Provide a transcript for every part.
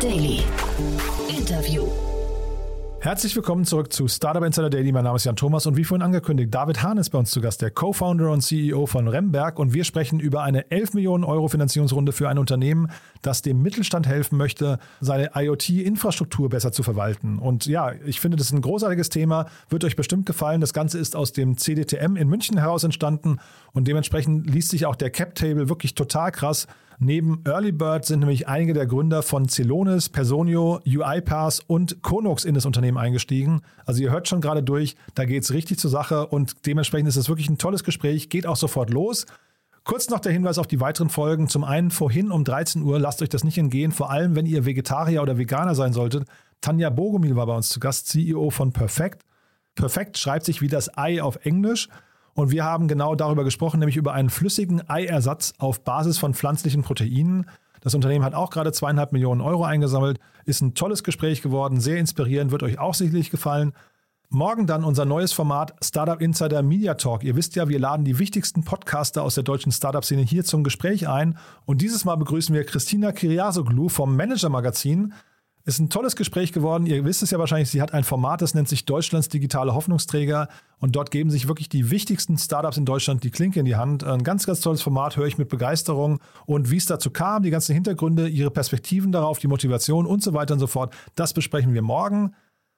Daily. Interview. Herzlich willkommen zurück zu Startup Insider Daily. Mein Name ist Jan Thomas und wie vorhin angekündigt, David Hahn ist bei uns zu Gast, der Co-Founder und CEO von Remberg und wir sprechen über eine 11 Millionen Euro Finanzierungsrunde für ein Unternehmen, das dem Mittelstand helfen möchte, seine IoT-Infrastruktur besser zu verwalten. Und ja, ich finde, das ist ein großartiges Thema, wird euch bestimmt gefallen. Das Ganze ist aus dem CDTM in München heraus entstanden und dementsprechend liest sich auch der Cap-Table wirklich total krass. Neben Early Bird sind nämlich einige der Gründer von Celonis, Personio, UiPath und Konux in das Unternehmen eingestiegen. Also ihr hört schon gerade durch, da geht es richtig zur Sache und dementsprechend ist es wirklich ein tolles Gespräch, geht auch sofort los. Kurz noch der Hinweis auf die weiteren Folgen. Zum einen vorhin um 13 Uhr, lasst euch das nicht entgehen, vor allem wenn ihr Vegetarier oder Veganer sein solltet. Tanja Bogomil war bei uns zu Gast, CEO von Perfect. Perfect schreibt sich wie das Ei auf Englisch. Und wir haben genau darüber gesprochen, nämlich über einen flüssigen Eiersatz auf Basis von pflanzlichen Proteinen. Das Unternehmen hat auch gerade zweieinhalb Millionen Euro eingesammelt. Ist ein tolles Gespräch geworden, sehr inspirierend, wird euch auch sicherlich gefallen. Morgen dann unser neues Format Startup Insider Media Talk. Ihr wisst ja, wir laden die wichtigsten Podcaster aus der deutschen Startup-Szene hier zum Gespräch ein. Und dieses Mal begrüßen wir Christina Kiriasoglu vom Manager Magazin. Ist ein tolles Gespräch geworden. Ihr wisst es ja wahrscheinlich, sie hat ein Format, das nennt sich Deutschlands digitale Hoffnungsträger. Und dort geben sich wirklich die wichtigsten Startups in Deutschland die Klinke in die Hand. Ein ganz, ganz tolles Format, höre ich mit Begeisterung. Und wie es dazu kam, die ganzen Hintergründe, ihre Perspektiven darauf, die Motivation und so weiter und so fort, das besprechen wir morgen.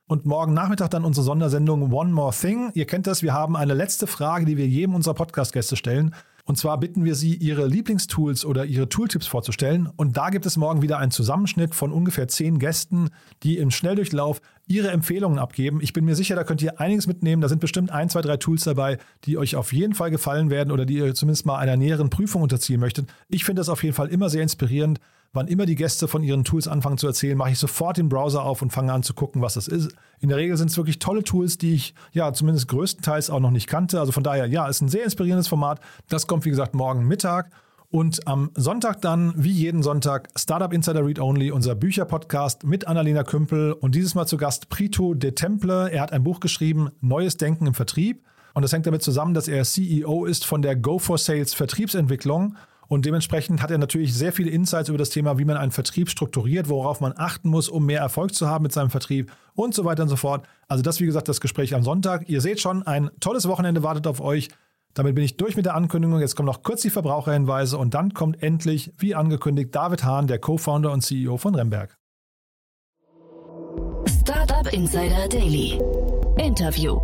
Und morgen Nachmittag dann unsere Sondersendung One More Thing. Ihr kennt das, wir haben eine letzte Frage, die wir jedem unserer Podcast-Gäste stellen. Und zwar bitten wir Sie, Ihre Lieblingstools oder Ihre Tooltips vorzustellen. Und da gibt es morgen wieder einen Zusammenschnitt von ungefähr zehn Gästen, die im Schnelldurchlauf Ihre Empfehlungen abgeben. Ich bin mir sicher, da könnt ihr einiges mitnehmen. Da sind bestimmt ein, zwei, drei Tools dabei, die euch auf jeden Fall gefallen werden oder die ihr zumindest mal einer näheren Prüfung unterziehen möchtet. Ich finde das auf jeden Fall immer sehr inspirierend. Wann immer die Gäste von ihren Tools anfangen zu erzählen, mache ich sofort den Browser auf und fange an zu gucken, was das ist. In der Regel sind es wirklich tolle Tools, die ich ja zumindest größtenteils auch noch nicht kannte. Also von daher, ja, ist ein sehr inspirierendes Format. Das kommt, wie gesagt, morgen Mittag. Und am Sonntag dann, wie jeden Sonntag, Startup Insider Read Only, unser Bücherpodcast mit Annalena Kümpel und dieses Mal zu Gast Prito de Temple. Er hat ein Buch geschrieben, Neues Denken im Vertrieb. Und das hängt damit zusammen, dass er CEO ist von der Go for Sales Vertriebsentwicklung. Und dementsprechend hat er natürlich sehr viele Insights über das Thema, wie man einen Vertrieb strukturiert, worauf man achten muss, um mehr Erfolg zu haben mit seinem Vertrieb und so weiter und so fort. Also das, wie gesagt, das Gespräch am Sonntag. Ihr seht schon, ein tolles Wochenende wartet auf euch. Damit bin ich durch mit der Ankündigung. Jetzt kommen noch kurz die Verbraucherhinweise und dann kommt endlich, wie angekündigt, David Hahn, der Co-Founder und CEO von Remberg. Startup Insider Daily. Interview.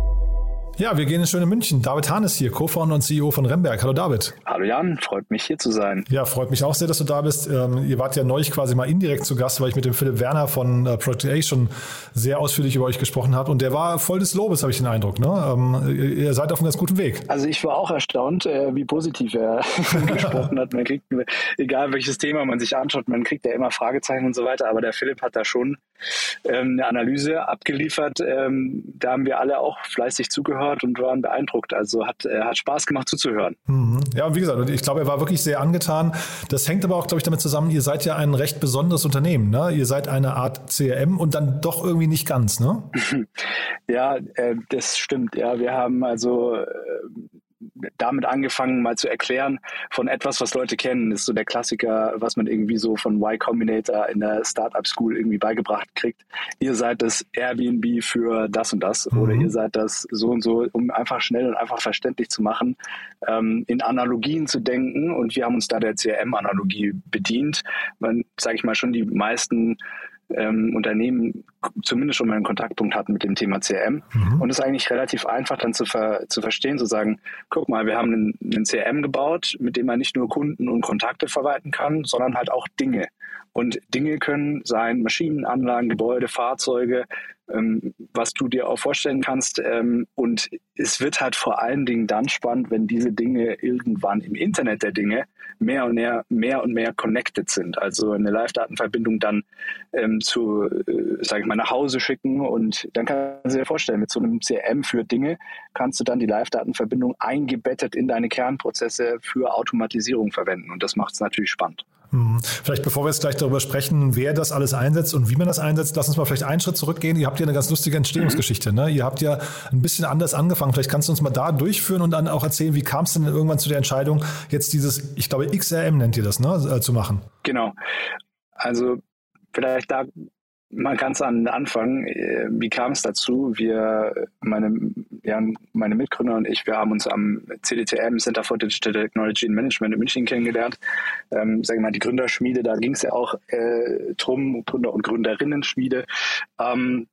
Ja, wir gehen in schöne München. David Hahn ist hier, Co-Founder und CEO von Remberg. Hallo David. Hallo Jan, freut mich hier zu sein. Ja, freut mich auch sehr, dass du da bist. Ähm, ihr wart ja neulich quasi mal indirekt zu Gast, weil ich mit dem Philipp Werner von äh, Project A schon sehr ausführlich über euch gesprochen habe. Und der war voll des Lobes, habe ich den Eindruck. Ne? Ähm, ihr seid auf einem ganz guten Weg. Also ich war auch erstaunt, äh, wie positiv er gesprochen hat. Man kriegt, egal welches Thema man sich anschaut, man kriegt ja immer Fragezeichen und so weiter. Aber der Philipp hat da schon ähm, eine Analyse abgeliefert. Ähm, da haben wir alle auch fleißig zugehört und waren beeindruckt. Also hat, äh, hat Spaß gemacht zuzuhören. Mhm. Ja, wie gesagt, ich glaube, er war wirklich sehr angetan. Das hängt aber auch, glaube ich, damit zusammen, ihr seid ja ein recht besonderes Unternehmen. Ne? Ihr seid eine Art CRM und dann doch irgendwie nicht ganz, ne? ja, äh, das stimmt. Ja, wir haben also äh, damit angefangen, mal zu erklären von etwas, was Leute kennen. Das ist so der Klassiker, was man irgendwie so von Y Combinator in der Startup School irgendwie beigebracht kriegt. Ihr seid das Airbnb für das und das mhm. oder ihr seid das so und so, um einfach schnell und einfach verständlich zu machen, ähm, in Analogien zu denken. Und wir haben uns da der CRM-Analogie bedient. Man, sage ich mal, schon die meisten ähm, Unternehmen zumindest schon mal einen Kontaktpunkt hatten mit dem Thema CRM. Mhm. Und es ist eigentlich relativ einfach dann zu, ver zu verstehen, zu sagen, guck mal, wir haben einen, einen CRM gebaut, mit dem man nicht nur Kunden und Kontakte verwalten kann, sondern halt auch Dinge. Und Dinge können sein Maschinen, Anlagen, Gebäude, Fahrzeuge, ähm, was du dir auch vorstellen kannst. Ähm, und es wird halt vor allen Dingen dann spannend, wenn diese Dinge irgendwann im Internet der Dinge mehr und mehr, mehr und mehr connected sind. Also eine Live-Datenverbindung dann ähm, zu, äh, sage ich mal, nach Hause schicken und dann kannst du dir vorstellen, mit so einem CRM für Dinge kannst du dann die Live-Datenverbindung eingebettet in deine Kernprozesse für Automatisierung verwenden und das macht es natürlich spannend. Mhm. Vielleicht bevor wir jetzt gleich darüber sprechen, wer das alles einsetzt und wie man das einsetzt, lass uns mal vielleicht einen Schritt zurückgehen. Ihr habt ja eine ganz lustige Entstehungsgeschichte. Ne? Ihr habt ja ein bisschen anders angefangen. Vielleicht kannst du uns mal da durchführen und dann auch erzählen, wie kam es denn irgendwann zu der Entscheidung, jetzt dieses, ich glaube, XRM nennt ihr das, ne, äh, zu machen? Genau. Also vielleicht da mal ganz an den Anfang. Äh, wie kam es dazu? Wir, meine, ja, meine Mitgründer und ich, wir haben uns am CDTM, Center for Digital Technology and Management in München kennengelernt. Ähm, sagen wir mal, die Gründerschmiede, da ging es ja auch äh, drum, Gründer- und Gründerinnen-Schmiede. Ähm,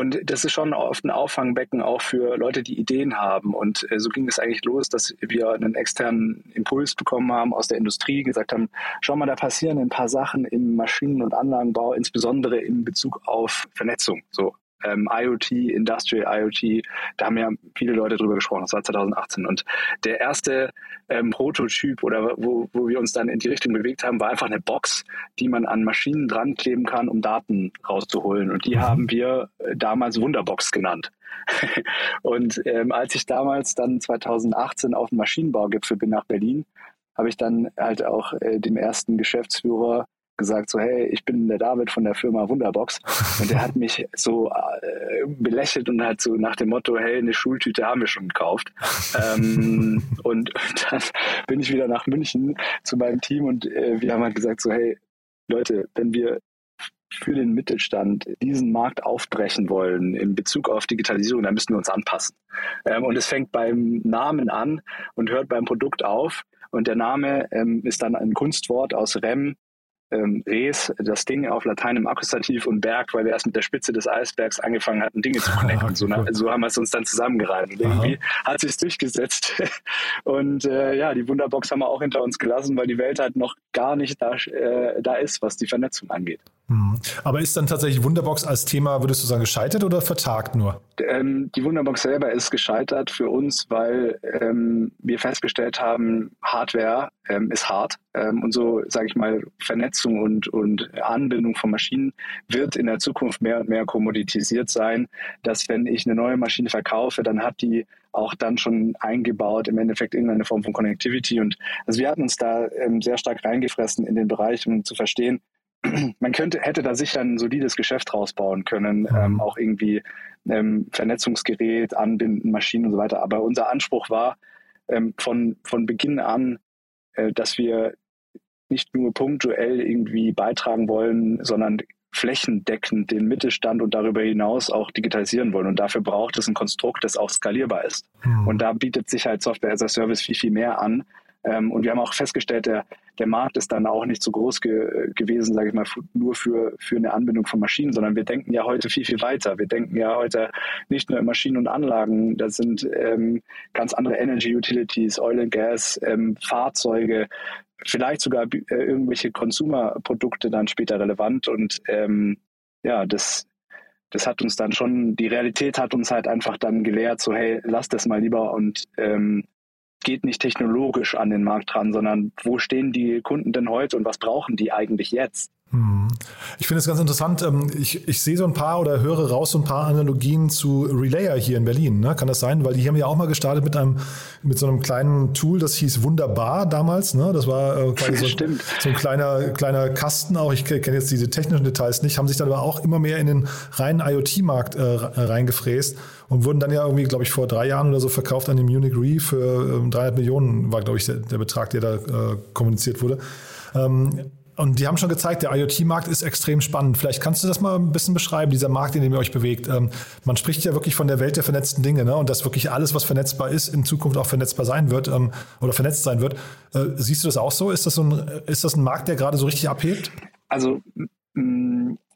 und das ist schon oft ein Auffangbecken auch für Leute, die Ideen haben. Und äh, so ging es eigentlich los, dass wir einen externen Impuls bekommen haben aus der Industrie, gesagt haben, schau mal, da passieren ein paar Sachen im Maschinen- und Anlagenbau, insbesondere in Bezug auf Vernetzung. So, ähm, IoT, Industrial IoT, da haben ja viele Leute drüber gesprochen, das war 2018. Und der erste ähm, Prototyp oder wo, wo wir uns dann in die Richtung bewegt haben, war einfach eine Box, die man an Maschinen dran kleben kann, um Daten rauszuholen. Und die mhm. haben wir äh, damals Wunderbox genannt. und ähm, als ich damals dann 2018 auf dem Maschinenbaugipfel bin nach Berlin, habe ich dann halt auch äh, dem ersten Geschäftsführer gesagt, so hey, ich bin der David von der Firma Wunderbox. Und der hat mich so äh, belächelt und hat so nach dem Motto, hey, eine Schultüte haben wir schon gekauft. ähm, und dann bin ich wieder nach München zu meinem Team und äh, wir haben halt gesagt, so hey, Leute, wenn wir für den Mittelstand diesen Markt aufbrechen wollen in Bezug auf Digitalisierung, dann müssen wir uns anpassen. Ähm, und es fängt beim Namen an und hört beim Produkt auf. Und der Name ähm, ist dann ein Kunstwort aus REM, ähm, Res, das Ding auf Latein im Akkusativ und Berg, weil wir erst mit der Spitze des Eisbergs angefangen hatten, Dinge zu connecten. so, so, haben wir es uns dann zusammengereimt. Und irgendwie Aha. hat sich durchgesetzt. und äh, ja, die Wunderbox haben wir auch hinter uns gelassen, weil die Welt halt noch gar nicht da, äh, da ist, was die Vernetzung angeht. Mhm. Aber ist dann tatsächlich Wunderbox als Thema, würdest du sagen, gescheitert oder vertagt nur? Ähm, die Wunderbox selber ist gescheitert für uns, weil ähm, wir festgestellt haben, Hardware ähm, ist hart. Ähm, und so, sage ich mal, Vernetzung und, und Anbindung von Maschinen wird in der Zukunft mehr und mehr kommoditisiert sein, dass wenn ich eine neue Maschine verkaufe, dann hat die auch dann schon eingebaut, im Endeffekt irgendeine Form von Connectivity. Und also wir hatten uns da ähm, sehr stark reingefressen in den Bereich, um zu verstehen, man könnte, hätte da sicher ein solides Geschäft rausbauen können, mhm. ähm, auch irgendwie ähm, Vernetzungsgerät, anbinden, Maschinen und so weiter. Aber unser Anspruch war ähm, von, von Beginn an, äh, dass wir nicht nur punktuell irgendwie beitragen wollen, sondern flächendeckend den Mittelstand und darüber hinaus auch digitalisieren wollen. Und dafür braucht es ein Konstrukt, das auch skalierbar ist. Mhm. Und da bietet Sicherheit Software as a Service viel, viel mehr an, ähm, und wir haben auch festgestellt, der, der Markt ist dann auch nicht so groß ge gewesen, sage ich mal, nur für, für eine Anbindung von Maschinen, sondern wir denken ja heute viel, viel weiter. Wir denken ja heute nicht nur in Maschinen und Anlagen, da sind ähm, ganz andere Energy Utilities, Oil and Gas, ähm, Fahrzeuge, vielleicht sogar äh, irgendwelche Konsumerprodukte dann später relevant. Und ähm, ja, das, das hat uns dann schon, die Realität hat uns halt einfach dann gelehrt, so hey, lass das mal lieber und ähm, geht nicht technologisch an den Markt dran, sondern wo stehen die Kunden denn heute und was brauchen die eigentlich jetzt? Ich finde es ganz interessant. Ähm, ich, ich sehe so ein paar oder höre raus so ein paar Analogien zu Relayer hier in Berlin. Ne? Kann das sein? Weil die haben ja auch mal gestartet mit einem mit so einem kleinen Tool, das hieß Wunderbar damals. Ne? Das war äh, quasi so, so, ein kleiner kleiner Kasten. Auch ich kenne jetzt diese technischen Details nicht. Haben sich dann aber auch immer mehr in den reinen IoT-Markt äh, reingefräst und wurden dann ja irgendwie, glaube ich, vor drei Jahren oder so verkauft an den Munich Re für ähm, 300 Millionen war, glaube ich, der, der, Betrag, der da äh, kommuniziert wurde. Ähm, und die haben schon gezeigt, der IoT-Markt ist extrem spannend. Vielleicht kannst du das mal ein bisschen beschreiben, dieser Markt, in dem ihr euch bewegt. Ähm, man spricht ja wirklich von der Welt der vernetzten Dinge ne? und dass wirklich alles, was vernetzbar ist, in Zukunft auch vernetzbar sein wird ähm, oder vernetzt sein wird. Äh, siehst du das auch so? Ist das, so ein, ist das ein Markt, der gerade so richtig abhebt? Also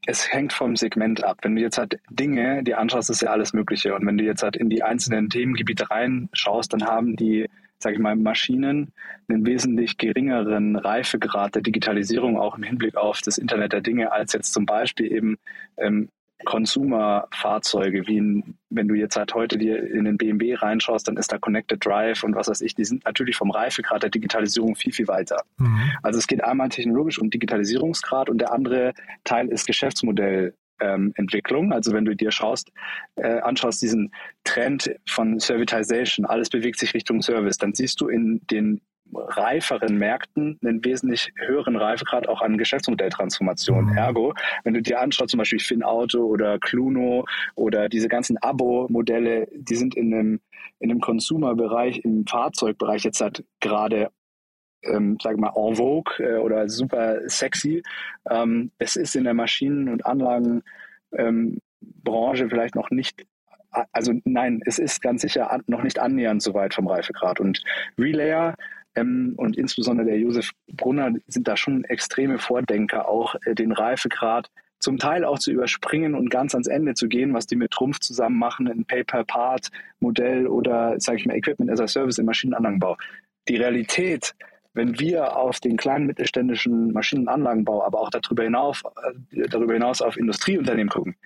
es hängt vom Segment ab. Wenn du jetzt halt Dinge dir anschaust, ist ja alles Mögliche. Und wenn du jetzt halt in die einzelnen Themengebiete reinschaust, dann haben die sage ich mal, Maschinen einen wesentlich geringeren Reifegrad der Digitalisierung auch im Hinblick auf das Internet der Dinge als jetzt zum Beispiel eben ähm, Consumer-Fahrzeuge, wie in, wenn du jetzt halt heute dir in den BMW reinschaust, dann ist da Connected Drive und was weiß ich, die sind natürlich vom Reifegrad der Digitalisierung viel, viel weiter. Mhm. Also es geht einmal technologisch um Digitalisierungsgrad und der andere Teil ist Geschäftsmodell ähm, Entwicklung. Also wenn du dir schaust, äh, anschaust diesen Trend von Servitization, alles bewegt sich Richtung Service, dann siehst du in den reiferen Märkten einen wesentlich höheren Reifegrad auch an Geschäftsmodelltransformation. Mhm. Ergo, wenn du dir anschaust, zum Beispiel FinAuto oder Cluno oder diese ganzen Abo-Modelle, die sind in einem, in einem Consumer-Bereich, im Fahrzeugbereich jetzt halt gerade ähm, sag mal, en vogue äh, oder super sexy. Ähm, es ist in der Maschinen- und Anlagenbranche vielleicht noch nicht also nein, es ist ganz sicher noch nicht annähernd so weit vom Reifegrad. Und Relayer ähm, und insbesondere der Josef Brunner sind da schon extreme Vordenker, auch äh, den Reifegrad zum Teil auch zu überspringen und ganz ans Ende zu gehen, was die mit Trumpf zusammen machen, ein Pay-per-Part-Modell oder, sage ich mal, Equipment as a Service im Maschinenanlagenbau. Die Realität, wenn wir auf den kleinen mittelständischen Maschinenanlagenbau, aber auch darüber hinaus, äh, darüber hinaus auf Industrieunternehmen gucken,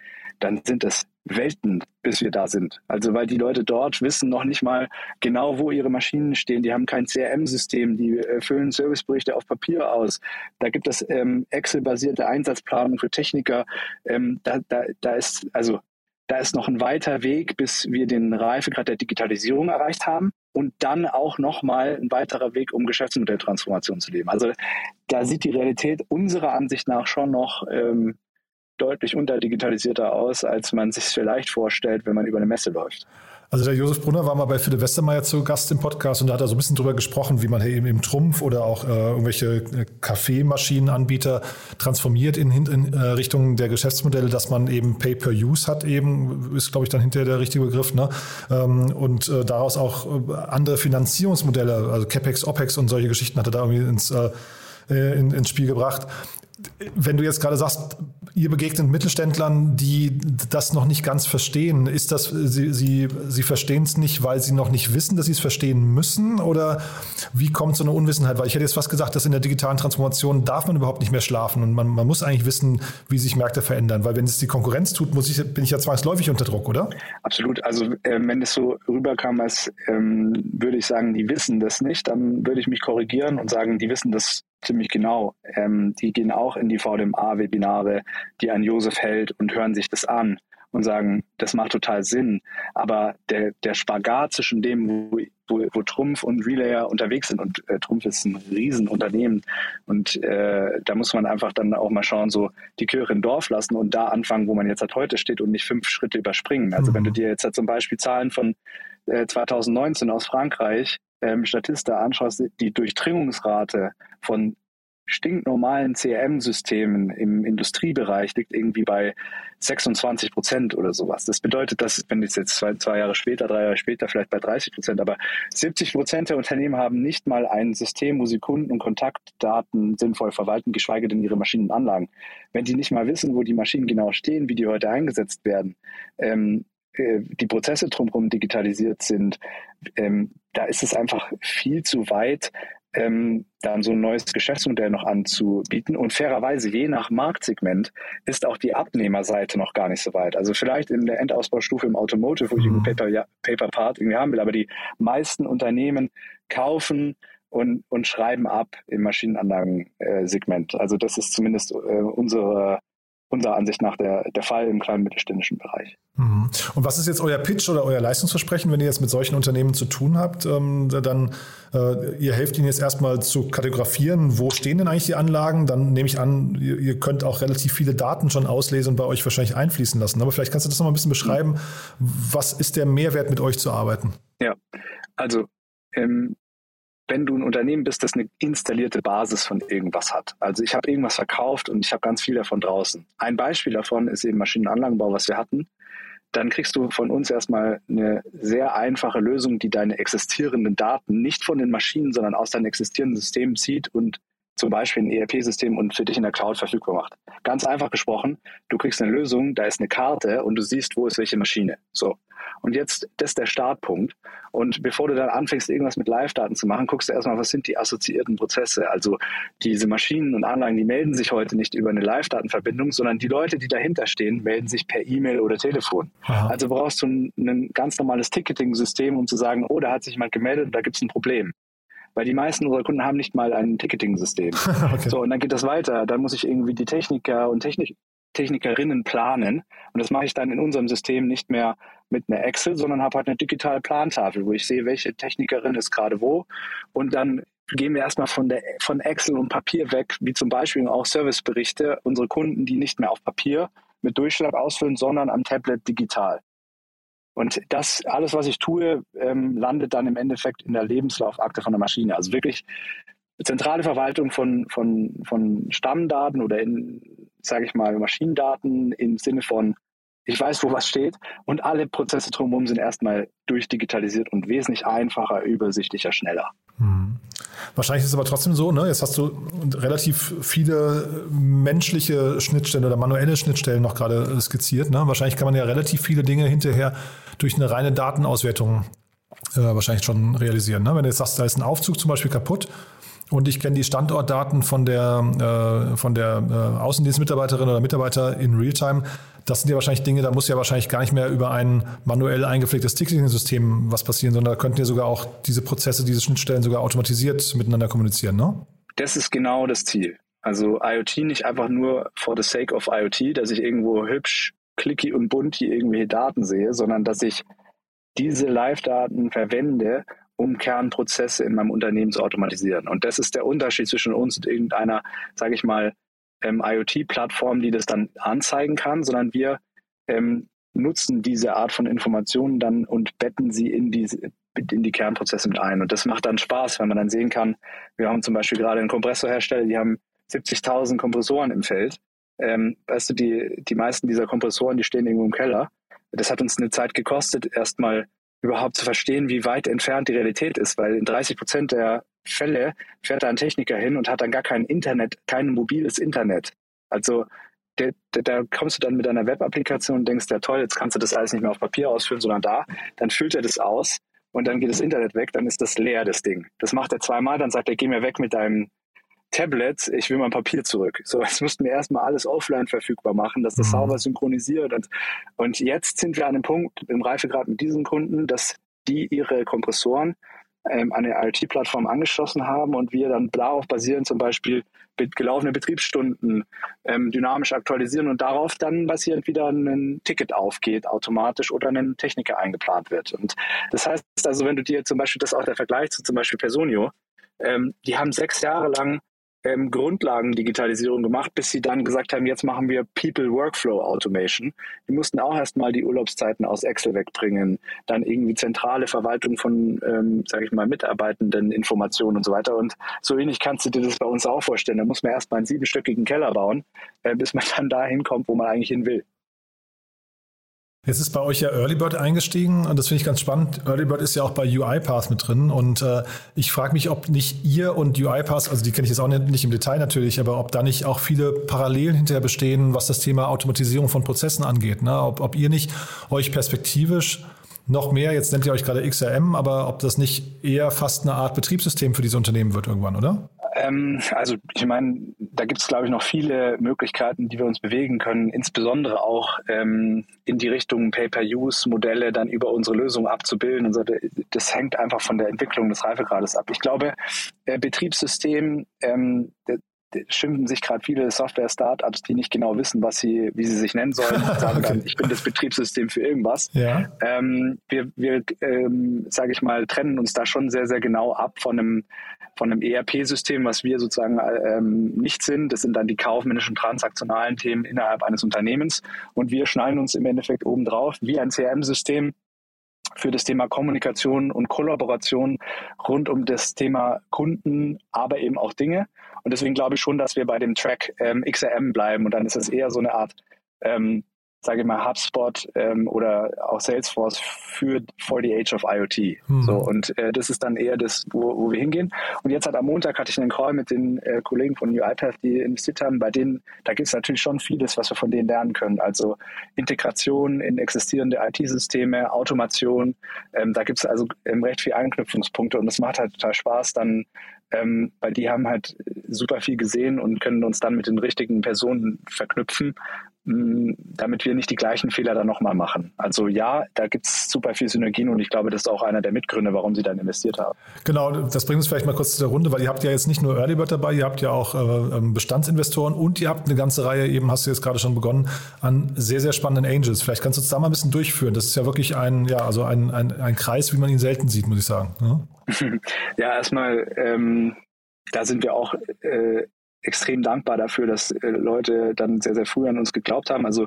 dann sind es Welten, bis wir da sind. Also weil die Leute dort wissen noch nicht mal genau, wo ihre Maschinen stehen. Die haben kein CRM-System, die äh, füllen Serviceberichte auf Papier aus. Da gibt es ähm, Excel-basierte Einsatzplanung für Techniker. Ähm, da, da, da ist also da ist noch ein weiter Weg, bis wir den Reifegrad der Digitalisierung erreicht haben und dann auch nochmal ein weiterer Weg, um Geschäftsmodelltransformation zu leben. Also da sieht die Realität unserer Ansicht nach schon noch ähm, deutlich unterdigitalisierter aus, als man sich vielleicht vorstellt, wenn man über eine Messe läuft. Also der Josef Brunner war mal bei Philipp Westermeier zu Gast im Podcast und da hat er so ein bisschen drüber gesprochen, wie man eben im Trumpf oder auch äh, irgendwelche äh, Kaffeemaschinenanbieter transformiert in, in äh, Richtung der Geschäftsmodelle, dass man eben Pay-per-Use hat eben, ist glaube ich dann hinterher der richtige Begriff, ne? Ähm, und äh, daraus auch äh, andere Finanzierungsmodelle, also CapEx, OpEx und solche Geschichten hat er da irgendwie ins, äh, in, ins Spiel gebracht wenn du jetzt gerade sagst, ihr begegnet Mittelständlern, die das noch nicht ganz verstehen, ist das, sie, sie, sie verstehen es nicht, weil sie noch nicht wissen, dass sie es verstehen müssen? Oder wie kommt so eine Unwissenheit? Weil ich hätte jetzt fast gesagt, dass in der digitalen Transformation darf man überhaupt nicht mehr schlafen und man, man muss eigentlich wissen, wie sich Märkte verändern. Weil wenn es die Konkurrenz tut, muss ich, bin ich ja zwangsläufig unter Druck, oder? Absolut. Also äh, wenn es so rüberkam, als ähm, würde ich sagen, die wissen das nicht, dann würde ich mich korrigieren und sagen, die wissen das ziemlich genau. Ähm, die gehen auch in die VDMA-Webinare, die ein Josef hält und hören sich das an und sagen, das macht total Sinn. Aber der, der Spagat zwischen dem, wo, wo, wo Trumpf und Relayer unterwegs sind, und äh, Trumpf ist ein Riesenunternehmen, und äh, da muss man einfach dann auch mal schauen, so die Kirche im Dorf lassen und da anfangen, wo man jetzt halt heute steht und nicht fünf Schritte überspringen. Also mhm. wenn du dir jetzt halt zum Beispiel Zahlen von äh, 2019 aus Frankreich ähm, Statista anschaust, die Durchdringungsrate von stinknormalen CRM-Systemen im Industriebereich liegt irgendwie bei 26 Prozent oder sowas. Das bedeutet, dass, wenn es jetzt zwei, zwei Jahre später, drei Jahre später, vielleicht bei 30 Prozent, aber 70 Prozent der Unternehmen haben nicht mal ein System, wo sie Kunden- und Kontaktdaten sinnvoll verwalten, geschweige denn ihre Maschinenanlagen. Wenn die nicht mal wissen, wo die Maschinen genau stehen, wie die heute eingesetzt werden, ähm, äh, die Prozesse drumherum digitalisiert sind, ähm, da ist es einfach viel zu weit, ähm, dann so ein neues Geschäftsmodell noch anzubieten. Und fairerweise, je nach Marktsegment, ist auch die Abnehmerseite noch gar nicht so weit. Also vielleicht in der Endausbaustufe im Automotive, wo ich mhm. Paper, Paper Part irgendwie haben will, aber die meisten Unternehmen kaufen und, und schreiben ab im Maschinenanlagensegment. Also das ist zumindest äh, unsere unserer Ansicht nach der, der Fall im kleinen mittelständischen Bereich. Mhm. Und was ist jetzt euer Pitch oder euer Leistungsversprechen, wenn ihr jetzt mit solchen Unternehmen zu tun habt? Ähm, dann, äh, ihr helft ihnen jetzt erstmal zu kartografieren, wo stehen denn eigentlich die Anlagen? Dann nehme ich an, ihr, ihr, könnt auch relativ viele Daten schon auslesen und bei euch wahrscheinlich einfließen lassen. Aber vielleicht kannst du das noch mal ein bisschen beschreiben. Was ist der Mehrwert, mit euch zu arbeiten? Ja, also ähm, wenn du ein Unternehmen bist, das eine installierte Basis von irgendwas hat. Also ich habe irgendwas verkauft und ich habe ganz viel davon draußen. Ein Beispiel davon ist eben Maschinenanlagenbau, was wir hatten. Dann kriegst du von uns erstmal eine sehr einfache Lösung, die deine existierenden Daten nicht von den Maschinen, sondern aus deinem existierenden System zieht und zum Beispiel ein ERP-System und für dich in der Cloud verfügbar macht. Ganz einfach gesprochen, du kriegst eine Lösung, da ist eine Karte und du siehst, wo ist welche Maschine. So. Und jetzt, das ist der Startpunkt. Und bevor du dann anfängst, irgendwas mit Live-Daten zu machen, guckst du erstmal, was sind die assoziierten Prozesse. Also diese Maschinen und Anlagen, die melden sich heute nicht über eine Live-Datenverbindung, sondern die Leute, die dahinter stehen, melden sich per E-Mail oder Telefon. Aha. Also brauchst du ein, ein ganz normales Ticketing-System, um zu sagen, oh, da hat sich jemand gemeldet und da gibt es ein Problem weil die meisten unserer Kunden haben nicht mal ein Ticketing-System. okay. So, und dann geht das weiter. Dann muss ich irgendwie die Techniker und Technik Technikerinnen planen. Und das mache ich dann in unserem System nicht mehr mit einer Excel, sondern habe halt eine digitale Plantafel, wo ich sehe, welche Technikerin ist gerade wo. Und dann gehen wir erstmal von, der, von Excel und Papier weg, wie zum Beispiel auch Serviceberichte, unsere Kunden, die nicht mehr auf Papier mit Durchschlag ausfüllen, sondern am Tablet digital. Und das, alles, was ich tue, ähm, landet dann im Endeffekt in der Lebenslaufakte von der Maschine. Also wirklich zentrale Verwaltung von, von, von Stammdaten oder in, sage ich mal, Maschinendaten im Sinne von, ich weiß, wo was steht und alle Prozesse drumherum sind erstmal durchdigitalisiert und wesentlich einfacher, übersichtlicher, schneller. Hm. Wahrscheinlich ist es aber trotzdem so, ne? jetzt hast du relativ viele menschliche Schnittstellen oder manuelle Schnittstellen noch gerade skizziert. Ne? Wahrscheinlich kann man ja relativ viele Dinge hinterher durch eine reine Datenauswertung äh, wahrscheinlich schon realisieren. Ne? Wenn du jetzt sagst, da ist ein Aufzug zum Beispiel kaputt und ich kenne die Standortdaten von der, äh, von der äh, Außendienstmitarbeiterin oder Mitarbeiter in Realtime. Das sind ja wahrscheinlich Dinge, da muss ja wahrscheinlich gar nicht mehr über ein manuell eingepflegtes Ticketing-System was passieren, sondern da könnten ja sogar auch diese Prozesse, diese Schnittstellen sogar automatisiert miteinander kommunizieren, ne? Das ist genau das Ziel. Also IoT nicht einfach nur for the sake of IoT, dass ich irgendwo hübsch, clicky und bunt hier irgendwelche Daten sehe, sondern dass ich diese Live-Daten verwende, um Kernprozesse in meinem Unternehmen zu automatisieren. Und das ist der Unterschied zwischen uns und irgendeiner, sage ich mal, ähm, IoT-Plattform, die das dann anzeigen kann, sondern wir ähm, nutzen diese Art von Informationen dann und betten sie in diese in die Kernprozesse mit ein. Und das macht dann Spaß, wenn man dann sehen kann, wir haben zum Beispiel gerade einen Kompressorhersteller, die haben 70.000 Kompressoren im Feld. Ähm, weißt du, die, die meisten dieser Kompressoren, die stehen irgendwo im Keller. Das hat uns eine Zeit gekostet, erstmal überhaupt zu verstehen, wie weit entfernt die Realität ist, weil in 30 Prozent der Fälle fährt da ein Techniker hin und hat dann gar kein Internet, kein mobiles Internet. Also der, der, da kommst du dann mit einer Web-Applikation und denkst, ja toll, jetzt kannst du das alles nicht mehr auf Papier ausfüllen, sondern da. Dann füllt er das aus und dann geht das Internet weg, dann ist das leer, das Ding. Das macht er zweimal, dann sagt er, geh mir weg mit deinem Tablet, ich will mein Papier zurück. So, jetzt mussten wir erstmal alles offline verfügbar machen, dass das mhm. sauber synchronisiert. Und, und jetzt sind wir an dem Punkt im Reifegrad mit diesen Kunden, dass die ihre Kompressoren ähm, an eine IoT-Plattform angeschlossen haben und wir dann darauf basieren zum Beispiel gelaufene Betriebsstunden ähm, dynamisch aktualisieren und darauf dann basierend wieder ein Ticket aufgeht automatisch oder ein Techniker eingeplant wird. Und das heißt also, wenn du dir zum Beispiel das auch der Vergleich zu zum Beispiel Personio, ähm, die haben sechs Jahre lang ähm, Grundlagen-Digitalisierung gemacht, bis sie dann gesagt haben, jetzt machen wir People Workflow Automation. Die mussten auch erstmal die Urlaubszeiten aus Excel wegbringen, dann irgendwie zentrale Verwaltung von, ähm, sage ich mal, Mitarbeitenden, Informationen und so weiter. Und so ähnlich kannst du dir das bei uns auch vorstellen. Da muss man erstmal einen siebenstöckigen Keller bauen, äh, bis man dann dahin kommt, wo man eigentlich hin will. Jetzt ist bei euch ja Earlybird eingestiegen und das finde ich ganz spannend. Earlybird ist ja auch bei UiPath mit drin und äh, ich frage mich, ob nicht ihr und UiPath, also die kenne ich jetzt auch nicht, nicht, im Detail natürlich, aber ob da nicht auch viele Parallelen hinterher bestehen, was das Thema Automatisierung von Prozessen angeht. Ne? Ob, ob ihr nicht euch perspektivisch noch mehr, jetzt nennt ihr euch gerade XRM, aber ob das nicht eher fast eine Art Betriebssystem für diese Unternehmen wird irgendwann, oder? Ähm, also ich meine, da gibt es, glaube ich, noch viele Möglichkeiten, die wir uns bewegen können, insbesondere auch ähm, in die Richtung Pay-per-Use-Modelle dann über unsere Lösung abzubilden. Und so. Das hängt einfach von der Entwicklung des Reifegrades ab. Ich glaube, äh, Betriebssystem, ähm, schimpfen sich gerade viele Software-Startups, die nicht genau wissen, was sie, wie sie sich nennen sollen, sagen dann, ich bin das Betriebssystem für irgendwas. Ja. Ähm, wir, wir ähm, sage ich mal, trennen uns da schon sehr, sehr genau ab von einem von einem ERP-System, was wir sozusagen ähm, nicht sind. Das sind dann die kaufmännischen, transaktionalen Themen innerhalb eines Unternehmens. Und wir schneiden uns im Endeffekt obendrauf wie ein CRM-System für das Thema Kommunikation und Kollaboration rund um das Thema Kunden, aber eben auch Dinge. Und deswegen glaube ich schon, dass wir bei dem Track ähm, XRM bleiben. Und dann ist es eher so eine Art ähm, sage ich mal, HubSpot ähm, oder auch Salesforce für for the age of IoT. Mhm. So, und äh, das ist dann eher das, wo, wo wir hingehen. Und jetzt hat am Montag hatte ich einen Call mit den äh, Kollegen von UiPath, die investiert haben, bei denen, da gibt es natürlich schon vieles, was wir von denen lernen können. Also Integration in existierende IT-Systeme, Automation, ähm, da gibt es also ähm, recht viele Anknüpfungspunkte und das macht halt total Spaß, dann ähm, weil die haben halt super viel gesehen und können uns dann mit den richtigen Personen verknüpfen damit wir nicht die gleichen Fehler dann nochmal machen. Also ja, da gibt es super viel Synergien und ich glaube, das ist auch einer der Mitgründe, warum sie dann investiert haben. Genau, das bringt uns vielleicht mal kurz zu der Runde, weil ihr habt ja jetzt nicht nur Earlybird dabei, ihr habt ja auch äh, ähm, Bestandsinvestoren und ihr habt eine ganze Reihe, eben hast du jetzt gerade schon begonnen, an sehr, sehr spannenden Angels. Vielleicht kannst du uns da mal ein bisschen durchführen. Das ist ja wirklich ein, ja, also ein, ein, ein Kreis, wie man ihn selten sieht, muss ich sagen. Ja, ja erstmal ähm, da sind wir auch äh, extrem dankbar dafür, dass äh, Leute dann sehr, sehr früh an uns geglaubt haben. Also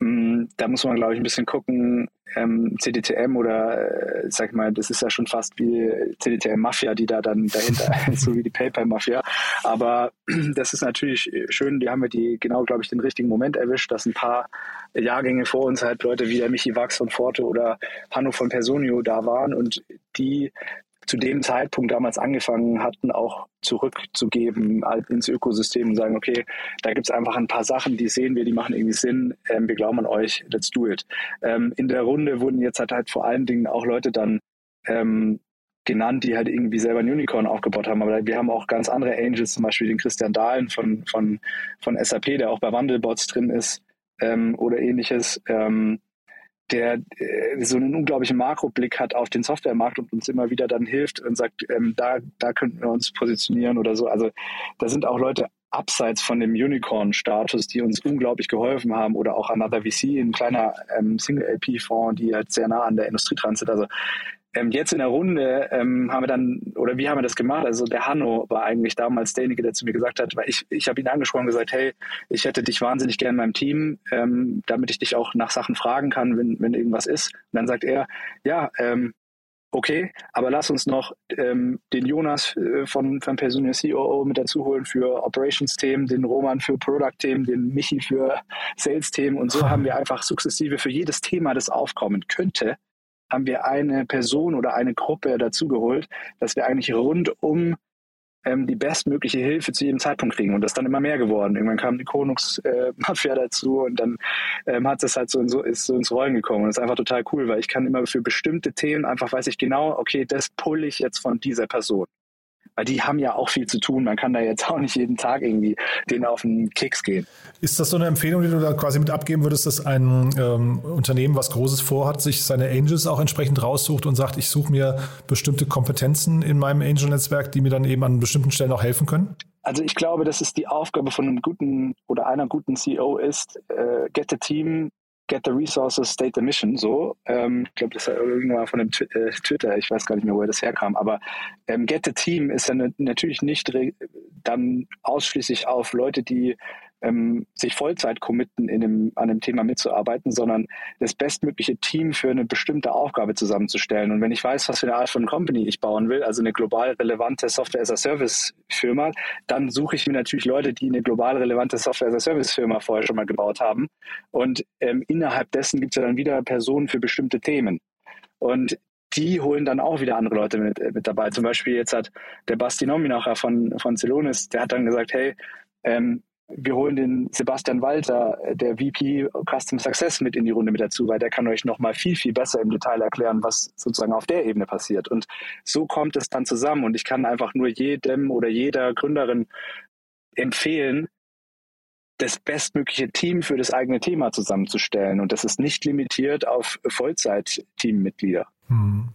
Mm, da muss man, glaube ich, ein bisschen gucken, ähm, CDTM oder, äh, sag mal, das ist ja schon fast wie CDTM-Mafia, die da dann dahinter ist, so wie die PayPal-Mafia. Aber das ist natürlich schön, die haben wir die genau, glaube ich, den richtigen Moment erwischt, dass ein paar Jahrgänge vor uns halt Leute wie der Michi Wachs von Forte oder Hanno von Personio da waren und die zu dem Zeitpunkt damals angefangen hatten, auch zurückzugeben halt ins Ökosystem und sagen, okay, da gibt es einfach ein paar Sachen, die sehen wir, die machen irgendwie Sinn, ähm, wir glauben an euch, let's do it. Ähm, in der Runde wurden jetzt halt, halt vor allen Dingen auch Leute dann ähm, genannt, die halt irgendwie selber ein Unicorn aufgebaut haben. Aber wir haben auch ganz andere Angels, zum Beispiel den Christian Dahlen von, von, von SAP, der auch bei Wandelbots drin ist ähm, oder ähnliches. Ähm, der äh, so einen unglaublichen Makroblick hat auf den Softwaremarkt und uns immer wieder dann hilft und sagt, ähm, da, da könnten wir uns positionieren oder so. Also da sind auch Leute abseits von dem Unicorn-Status, die uns unglaublich geholfen haben oder auch Another VC, ein kleiner ähm, Single-LP-Fonds, die halt sehr nah an der Industrie dran sind. Also ähm, jetzt in der Runde ähm, haben wir dann, oder wie haben wir das gemacht? Also der Hanno war eigentlich damals derjenige, der zu mir gesagt hat, weil ich, ich habe ihn angesprochen und gesagt, hey, ich hätte dich wahnsinnig gern in meinem Team, ähm, damit ich dich auch nach Sachen fragen kann, wenn, wenn irgendwas ist. Und dann sagt er, ja, ähm, okay, aber lass uns noch ähm, den Jonas äh, von, von Personal COO mit dazu holen für Operations-Themen, den Roman für Product-Themen, den Michi für Sales-Themen und so haben wir einfach sukzessive für jedes Thema, das aufkommen könnte, haben wir eine Person oder eine Gruppe dazugeholt, dass wir eigentlich rund um ähm, die bestmögliche Hilfe zu jedem Zeitpunkt kriegen. Und das ist dann immer mehr geworden. Irgendwann kam die Konungsmafia äh, dazu und dann ähm, hat es halt so, in, so, ist so ins Rollen gekommen. Und das ist einfach total cool, weil ich kann immer für bestimmte Themen einfach weiß ich genau, okay, das pulle ich jetzt von dieser Person weil die haben ja auch viel zu tun. Man kann da jetzt auch nicht jeden Tag irgendwie denen auf den Keks gehen. Ist das so eine Empfehlung, die du da quasi mit abgeben würdest, dass ein ähm, Unternehmen, was Großes vorhat, sich seine Angels auch entsprechend raussucht und sagt, ich suche mir bestimmte Kompetenzen in meinem Angel-Netzwerk, die mir dann eben an bestimmten Stellen auch helfen können? Also ich glaube, dass es die Aufgabe von einem guten oder einer guten CEO ist, äh, get the team Get the Resources, State the Mission, so. Ähm, ich glaube, das ja irgendwann von dem äh, Twitter, ich weiß gar nicht mehr, wo das herkam, aber ähm, Get the Team ist ja natürlich nicht dann ausschließlich auf Leute, die ähm, sich Vollzeit committen, in dem, an dem Thema mitzuarbeiten, sondern das bestmögliche Team für eine bestimmte Aufgabe zusammenzustellen. Und wenn ich weiß, was für eine Art von Company ich bauen will, also eine global relevante Software-as-a-Service-Firma, dann suche ich mir natürlich Leute, die eine global relevante Software-as-a-Service-Firma vorher schon mal gebaut haben. Und ähm, innerhalb dessen gibt es ja dann wieder Personen für bestimmte Themen. Und die holen dann auch wieder andere Leute mit, mit dabei. Zum Beispiel jetzt hat der Basti Nominacher von, von Celonis, der hat dann gesagt, hey, ähm, wir holen den Sebastian Walter, äh, der VP Custom Success, mit in die Runde mit dazu, weil der kann euch noch mal viel, viel besser im Detail erklären, was sozusagen auf der Ebene passiert. Und so kommt es dann zusammen. Und ich kann einfach nur jedem oder jeder Gründerin empfehlen, das bestmögliche Team für das eigene Thema zusammenzustellen. Und das ist nicht limitiert auf Vollzeit-Teammitglieder. Hm.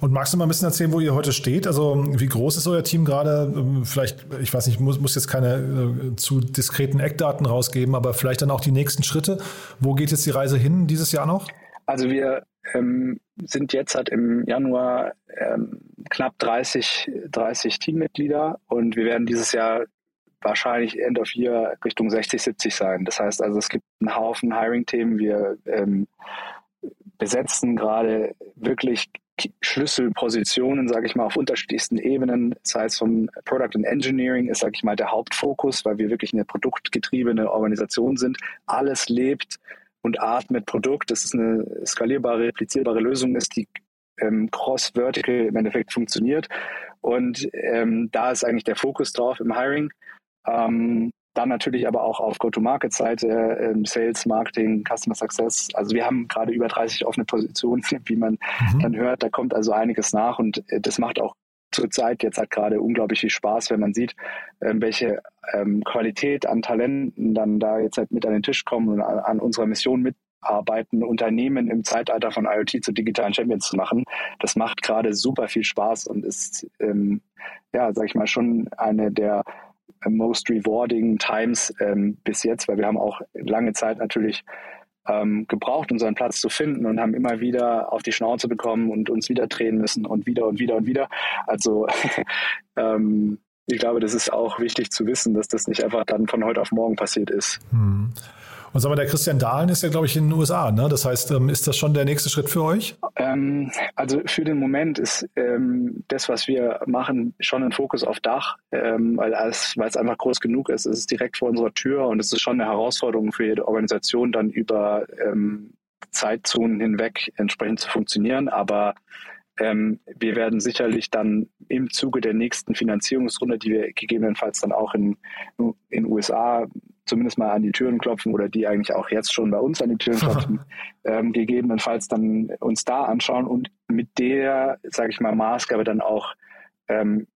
Und magst du mal ein bisschen erzählen, wo ihr heute steht? Also wie groß ist euer Team gerade? Ähm, vielleicht, ich weiß nicht, muss, muss jetzt keine äh, zu diskreten Eckdaten rausgeben, aber vielleicht dann auch die nächsten Schritte. Wo geht jetzt die Reise hin dieses Jahr noch? Also wir ähm, sind jetzt halt im Januar ähm, knapp 30, 30 Teammitglieder und wir werden dieses Jahr wahrscheinlich End of Year Richtung 60, 70 sein. Das heißt also, es gibt einen Haufen Hiring-Themen. Wir ähm, besetzen gerade wirklich Schlüsselpositionen, sage ich mal, auf unterschiedlichsten Ebenen. Das heißt, vom Product and Engineering ist, sage ich mal, der Hauptfokus, weil wir wirklich eine produktgetriebene Organisation sind. Alles lebt und atmet Produkt. Das ist eine skalierbare, replizierbare Lösung ist, die ähm, cross-vertical im Endeffekt funktioniert. Und ähm, da ist eigentlich der Fokus drauf im Hiring. Ähm, dann natürlich aber auch auf Go-to-Market-Seite, ähm, Sales, Marketing, Customer Success. Also wir haben gerade über 30 offene Positionen, wie man mhm. dann hört. Da kommt also einiges nach und äh, das macht auch zurzeit jetzt halt gerade unglaublich viel Spaß, wenn man sieht, ähm, welche ähm, Qualität an Talenten dann da jetzt halt mit an den Tisch kommen und an, an unserer Mission mitarbeiten, Unternehmen im Zeitalter von IoT zu digitalen Champions zu machen. Das macht gerade super viel Spaß und ist, ähm, ja, sag ich mal, schon eine der most rewarding times ähm, bis jetzt, weil wir haben auch lange Zeit natürlich ähm, gebraucht, unseren Platz zu finden und haben immer wieder auf die Schnauze bekommen und uns wieder drehen müssen und wieder und wieder und wieder. Also ähm, ich glaube, das ist auch wichtig zu wissen, dass das nicht einfach dann von heute auf morgen passiert ist. Hm. Und sag mal, der Christian Dahlen ist ja, glaube ich, in den USA. Ne? Das heißt, ähm, ist das schon der nächste Schritt für euch? Ähm, also für den Moment ist ähm, das, was wir machen, schon ein Fokus auf Dach, ähm, weil, es, einfach groß genug ist. Es ist direkt vor unserer Tür und es ist schon eine Herausforderung für jede Organisation, dann über ähm, Zeitzonen hinweg entsprechend zu funktionieren. Aber ähm, wir werden sicherlich dann im Zuge der nächsten Finanzierungsrunde, die wir gegebenenfalls dann auch in den USA zumindest mal an die Türen klopfen oder die eigentlich auch jetzt schon bei uns an die Türen klopfen, ähm, gegebenenfalls dann uns da anschauen und mit der, sage ich mal, Maßgabe dann auch ähm,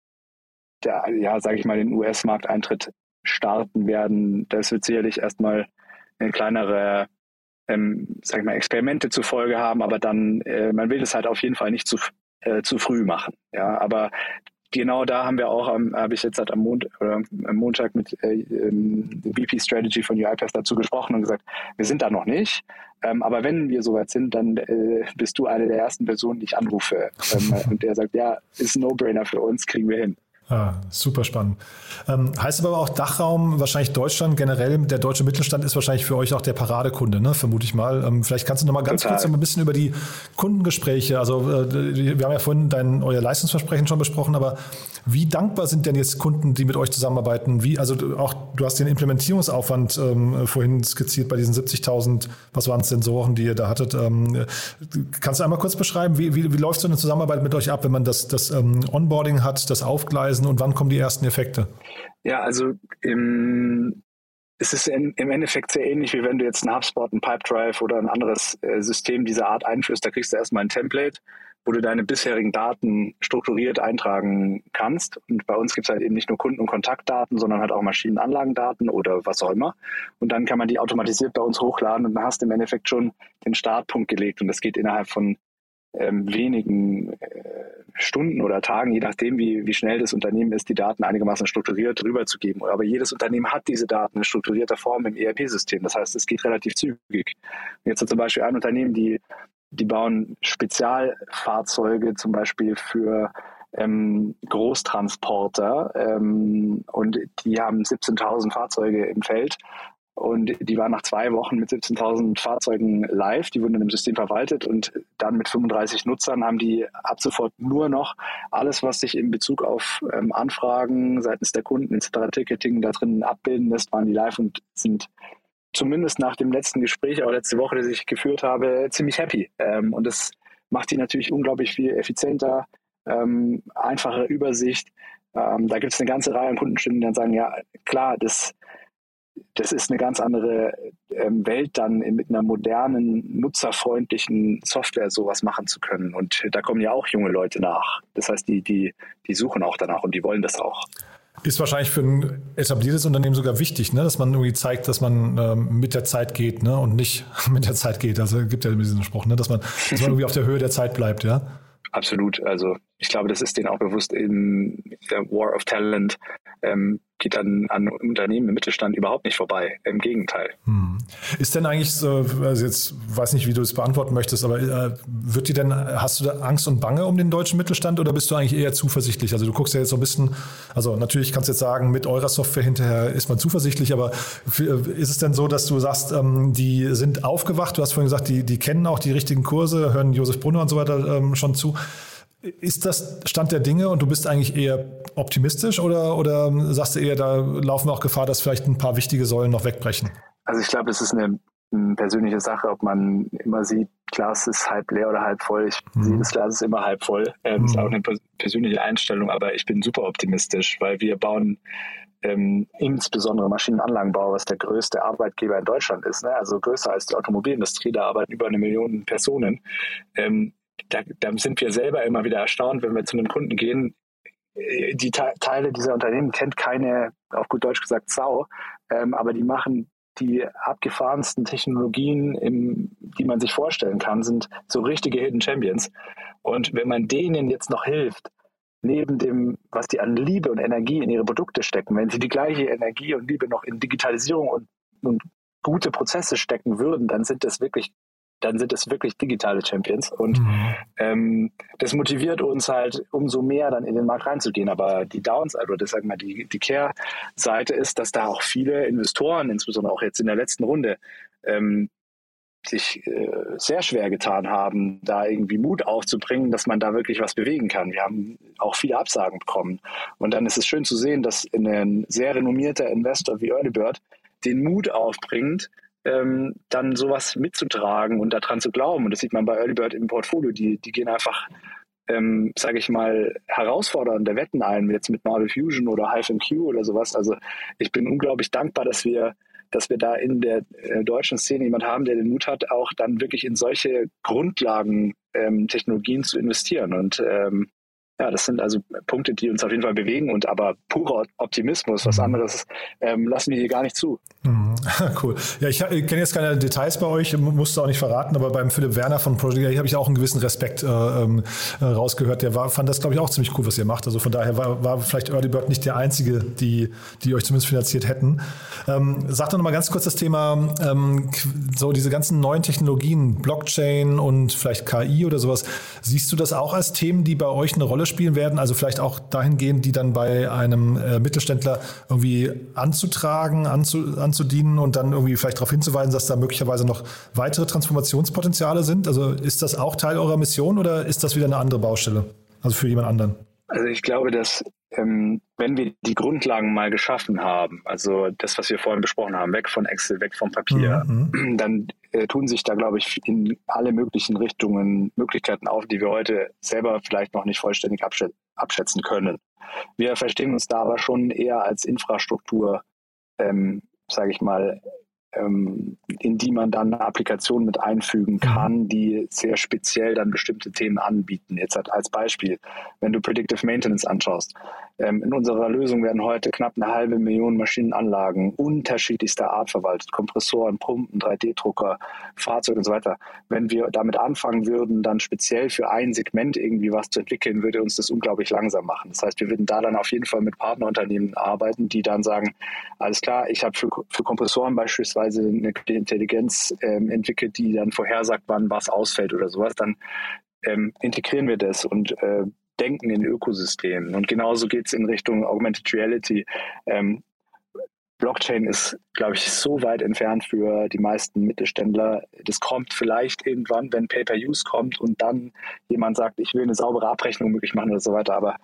der, ja, sage ich mal, den US-Markteintritt starten werden. Das wird sicherlich erstmal eine kleinere ähm, sag ich mal, Experimente zur Folge haben, aber dann, äh, man will es halt auf jeden Fall nicht zu, äh, zu früh machen. Ja, aber genau da haben wir auch, habe ich jetzt halt am, Mond, oder am Montag mit äh, ähm, VP Strategy von UiPath dazu gesprochen und gesagt, wir sind da noch nicht, ähm, aber wenn wir soweit sind, dann äh, bist du eine der ersten Personen, die ich anrufe. Ähm, und der sagt, ja, ist ein No-Brainer für uns, kriegen wir hin. Ah, super spannend. Ähm, heißt aber auch Dachraum, wahrscheinlich Deutschland generell, der deutsche Mittelstand ist wahrscheinlich für euch auch der Paradekunde, ne? vermute ich mal. Ähm, vielleicht kannst du noch mal ganz Total. kurz ein bisschen über die Kundengespräche, also äh, wir haben ja vorhin dein, euer Leistungsversprechen schon besprochen, aber wie dankbar sind denn jetzt Kunden, die mit euch zusammenarbeiten? Wie, also auch, du hast den Implementierungsaufwand ähm, vorhin skizziert bei diesen 70.000, was waren es, Sensoren, die ihr da hattet. Ähm, kannst du einmal kurz beschreiben, wie, wie, wie läuft so eine Zusammenarbeit mit euch ab, wenn man das, das ähm, Onboarding hat, das Aufgleisen und wann kommen die ersten Effekte? Ja, also im, es ist in, im Endeffekt sehr ähnlich, wie wenn du jetzt einen HubSpot, einen Pipedrive oder ein anderes äh, System dieser Art einführst. Da kriegst du erstmal ein Template, wo du deine bisherigen Daten strukturiert eintragen kannst. Und bei uns gibt es halt eben nicht nur Kunden- und Kontaktdaten, sondern halt auch Maschinenanlagendaten oder was auch immer. Und dann kann man die automatisiert bei uns hochladen und dann hast du im Endeffekt schon den Startpunkt gelegt. Und das geht innerhalb von ähm, wenigen äh, Stunden oder Tagen, je nachdem, wie, wie schnell das Unternehmen ist, die Daten einigermaßen strukturiert rüberzugeben. Aber jedes Unternehmen hat diese Daten in strukturierter Form im ERP-System. Das heißt, es geht relativ zügig. Jetzt hat zum Beispiel ein Unternehmen, die, die bauen Spezialfahrzeuge zum Beispiel für ähm, Großtransporter ähm, und die haben 17.000 Fahrzeuge im Feld und die waren nach zwei Wochen mit 17.000 Fahrzeugen live. Die wurden dann im System verwaltet und dann mit 35 Nutzern haben die ab sofort nur noch alles, was sich in Bezug auf ähm, Anfragen seitens der Kunden etc. Ticketing da drin abbilden lässt, waren die live und sind zumindest nach dem letzten Gespräch, auch letzte Woche, das ich geführt habe, ziemlich happy. Ähm, und das macht die natürlich unglaublich viel effizienter, ähm, einfache Übersicht. Ähm, da gibt es eine ganze Reihe an Kundenstimmen, die dann sagen, ja, klar, das das ist eine ganz andere ähm, Welt, dann mit einer modernen, nutzerfreundlichen Software sowas machen zu können. Und da kommen ja auch junge Leute nach. Das heißt, die, die, die suchen auch danach und die wollen das auch. Ist wahrscheinlich für ein etabliertes Unternehmen sogar wichtig, ne? dass man irgendwie zeigt, dass man ähm, mit der Zeit geht ne? und nicht mit der Zeit geht. Also gibt ja diesen Spruch, ne? dass, man, dass man irgendwie auf der Höhe der Zeit bleibt, ja. Absolut. Also ich glaube, das ist denen auch bewusst in der War of Talent. Ähm, geht dann an Unternehmen im Mittelstand überhaupt nicht vorbei. Im Gegenteil. Hm. Ist denn eigentlich so, also jetzt weiß nicht, wie du es beantworten möchtest, aber äh, wird dir denn, hast du da Angst und Bange um den deutschen Mittelstand oder bist du eigentlich eher zuversichtlich? Also du guckst ja jetzt so ein bisschen, also natürlich kannst du jetzt sagen, mit eurer Software hinterher ist man zuversichtlich, aber ist es denn so, dass du sagst, ähm, die sind aufgewacht? Du hast vorhin gesagt, die, die kennen auch die richtigen Kurse, hören Josef Brunner und so weiter ähm, schon zu. Ist das Stand der Dinge und du bist eigentlich eher optimistisch oder, oder sagst du eher, da laufen wir auch Gefahr, dass vielleicht ein paar wichtige Säulen noch wegbrechen? Also ich glaube, es ist eine, persönliche Sache, ob man immer sieht, Glas ist halb leer oder halb voll. Ich mhm. sehe, das Glas ist immer halb voll. Ähm, mhm. ist auch eine persönliche Einstellung, aber ich bin super optimistisch, weil wir bauen ähm, insbesondere Maschinenanlagenbau, was der größte Arbeitgeber in Deutschland ist, ne? also größer als die Automobilindustrie, da arbeiten über eine Million Personen. Ähm, da, da sind wir selber immer wieder erstaunt, wenn wir zu einem Kunden gehen. Äh, die Te Teile dieser Unternehmen kennt keine, auf gut Deutsch gesagt, Sau, ähm, aber die machen die abgefahrensten Technologien, im, die man sich vorstellen kann, sind so richtige Hidden Champions. Und wenn man denen jetzt noch hilft, neben dem, was die an Liebe und Energie in ihre Produkte stecken, wenn sie die gleiche Energie und Liebe noch in Digitalisierung und, und gute Prozesse stecken würden, dann sind das wirklich dann sind es wirklich digitale Champions. Und mhm. ähm, das motiviert uns halt umso mehr, dann in den Markt reinzugehen. Aber die Downside oder das sagen wir die, die Care-Seite ist, dass da auch viele Investoren, insbesondere auch jetzt in der letzten Runde, ähm, sich äh, sehr schwer getan haben, da irgendwie Mut aufzubringen, dass man da wirklich was bewegen kann. Wir haben auch viele Absagen bekommen. Und dann ist es schön zu sehen, dass ein sehr renommierter Investor wie Earlybird den Mut aufbringt, ähm, dann sowas mitzutragen und daran zu glauben. Und das sieht man bei Earlybird im Portfolio. Die, die gehen einfach, ähm, sage ich mal, herausfordernde Wetten ein, jetzt mit Marvel Fusion oder HiveMQ oder sowas. Also ich bin unglaublich dankbar, dass wir dass wir da in der äh, deutschen Szene jemand haben, der den Mut hat, auch dann wirklich in solche Grundlagen ähm, Technologien zu investieren. Und ähm, ja, das sind also Punkte, die uns auf jeden Fall bewegen und aber purer Optimismus, was mhm. anderes ähm, lassen wir hier gar nicht zu. Mhm. Cool. Ja, ich, ich kenne jetzt keine Details bei euch, musste auch nicht verraten, aber beim Philipp Werner von Project habe ich auch einen gewissen Respekt äh, ähm, äh, rausgehört. Der war, fand das, glaube ich, auch ziemlich cool, was ihr macht. Also von daher war, war vielleicht Early Bird nicht der einzige, die, die euch zumindest finanziert hätten. Ähm, sag doch nochmal ganz kurz das Thema, ähm, so diese ganzen neuen Technologien, Blockchain und vielleicht KI oder sowas. Siehst du das auch als Themen, die bei euch eine Rolle spielen werden? Also vielleicht auch dahingehend, die dann bei einem äh, Mittelständler irgendwie anzutragen, anzu, anzudienen und dann irgendwie vielleicht darauf hinzuweisen, dass da möglicherweise noch weitere Transformationspotenziale sind? Also ist das auch Teil eurer Mission oder ist das wieder eine andere Baustelle? Also für jemand anderen? Also ich glaube, dass ähm, wenn wir die Grundlagen mal geschaffen haben, also das, was wir vorhin besprochen haben, weg von Excel, weg vom Papier, mhm. dann äh, tun sich da, glaube ich, in alle möglichen Richtungen Möglichkeiten auf, die wir heute selber vielleicht noch nicht vollständig abschätzen können. Wir verstehen uns da aber schon eher als Infrastruktur, ähm, sage ich mal, in die man dann eine Applikation mit einfügen mhm. kann, die sehr speziell dann bestimmte Themen anbieten. Jetzt als Beispiel, wenn du Predictive Maintenance anschaust. Ähm, in unserer Lösung werden heute knapp eine halbe Million Maschinenanlagen unterschiedlichster Art verwaltet. Kompressoren, Pumpen, 3D-Drucker, Fahrzeuge und so weiter. Wenn wir damit anfangen würden, dann speziell für ein Segment irgendwie was zu entwickeln, würde uns das unglaublich langsam machen. Das heißt, wir würden da dann auf jeden Fall mit Partnerunternehmen arbeiten, die dann sagen, alles klar, ich habe für, für Kompressoren beispielsweise beispielsweise eine Intelligenz ähm, entwickelt, die dann vorhersagt, wann was ausfällt oder sowas, dann ähm, integrieren wir das und äh, denken in Ökosystemen. Und genauso geht es in Richtung Augmented Reality. Ähm, Blockchain ist, glaube ich, so weit entfernt für die meisten Mittelständler. Das kommt vielleicht irgendwann, wenn Pay-per-Use kommt und dann jemand sagt, ich will eine saubere Abrechnung möglich machen oder so weiter. Aber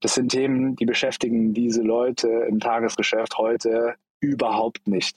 das sind Themen, die beschäftigen diese Leute im Tagesgeschäft heute überhaupt nicht.